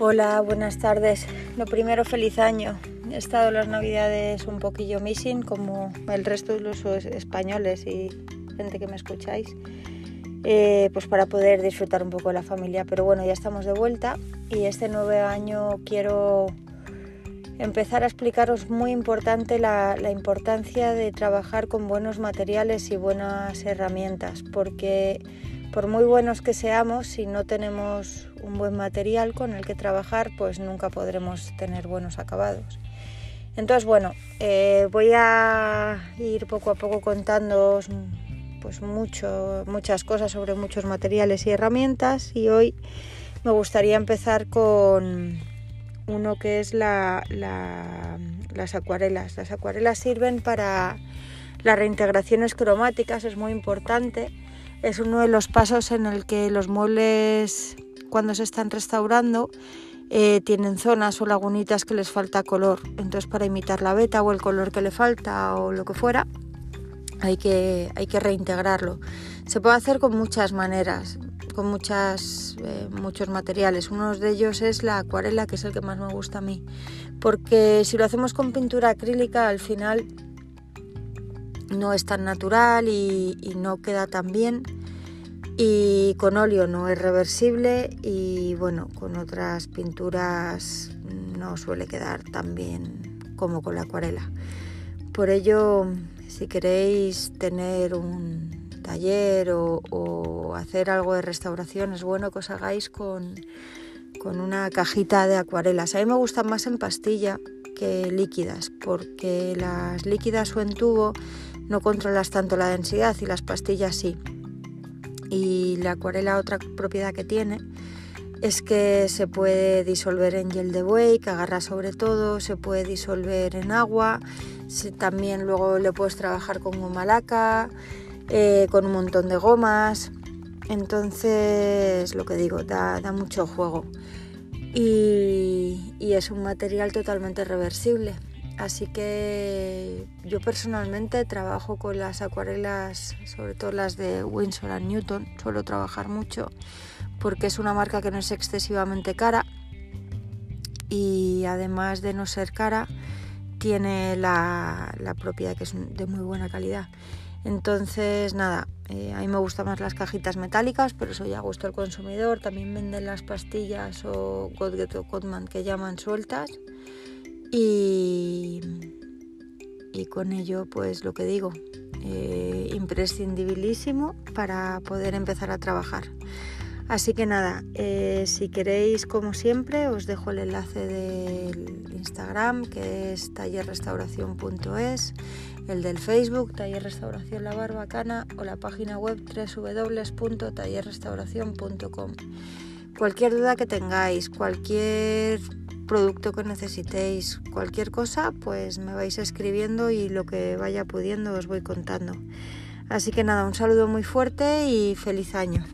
Hola, buenas tardes. Lo primero, feliz año. He estado las navidades un poquillo missing como el resto de los españoles y gente que me escucháis, eh, pues para poder disfrutar un poco de la familia. Pero bueno, ya estamos de vuelta y este nuevo año quiero empezar a explicaros muy importante la, la importancia de trabajar con buenos materiales y buenas herramientas, porque por muy buenos que seamos, si no tenemos un buen material con el que trabajar, pues nunca podremos tener buenos acabados. Entonces, bueno, eh, voy a ir poco a poco contando pues muchas cosas sobre muchos materiales y herramientas y hoy me gustaría empezar con uno que es la, las acuarelas. Las acuarelas sirven para las reintegraciones cromáticas, es muy importante es uno de los pasos en el que los muebles cuando se están restaurando eh, tienen zonas o lagunitas que les falta color. Entonces para imitar la beta o el color que le falta o lo que fuera, hay que, hay que reintegrarlo. Se puede hacer con muchas maneras, con muchas, eh, muchos materiales. Uno de ellos es la acuarela, que es el que más me gusta a mí. Porque si lo hacemos con pintura acrílica, al final no es tan natural y, no queda tan bien. Y con óleo no es reversible y bueno, con otras pinturas no suele quedar tan bien como con la acuarela. Por ello, si queréis tener un taller o, hacer algo de restauración, es bueno que os hagáis con, con una cajita de acuarelas. A mí me gustan más en pastilla líquidas, porque las líquidas o en tubo no controlas tanto la densidad y las pastillas sí. Y la acuarela otra propiedad que tiene es que se puede disolver en gel de buey, que agarra sobre todo, se puede disolver en agua, también luego le puedes trabajar con goma eh, con un montón de gomas. Entonces, lo que digo, da, mucho juego. Y es un material totalmente reversible. Así que yo personalmente trabajo con las acuarelas, sobre todo las de Winsor Newton, suelo trabajar mucho porque es una marca que no es excesivamente cara y además de no ser cara tiene la, propiedad que es de muy buena calidad. Entonces, nada, eh, a mí me gustan más las cajitas metálicas, pero eso ya gusto al consumidor. También venden las pastillas o Godget o Codman que llaman sueltas y, con ello, pues lo que digo, eh, imprescindibilísimo para poder empezar a trabajar. Así que nada, eh, si queréis, como siempre, os dejo el enlace del Instagram, que es tallerrestauración.es, el del Facebook, Taller Restauración La Barbacana, o la página web www.tallerrestauración.com. Cualquier duda que tengáis, cualquier producto que necesitéis, cualquier cosa, pues me vais escribiendo y lo que vaya pudiendo os voy contando. Así que nada, un saludo muy fuerte y feliz año.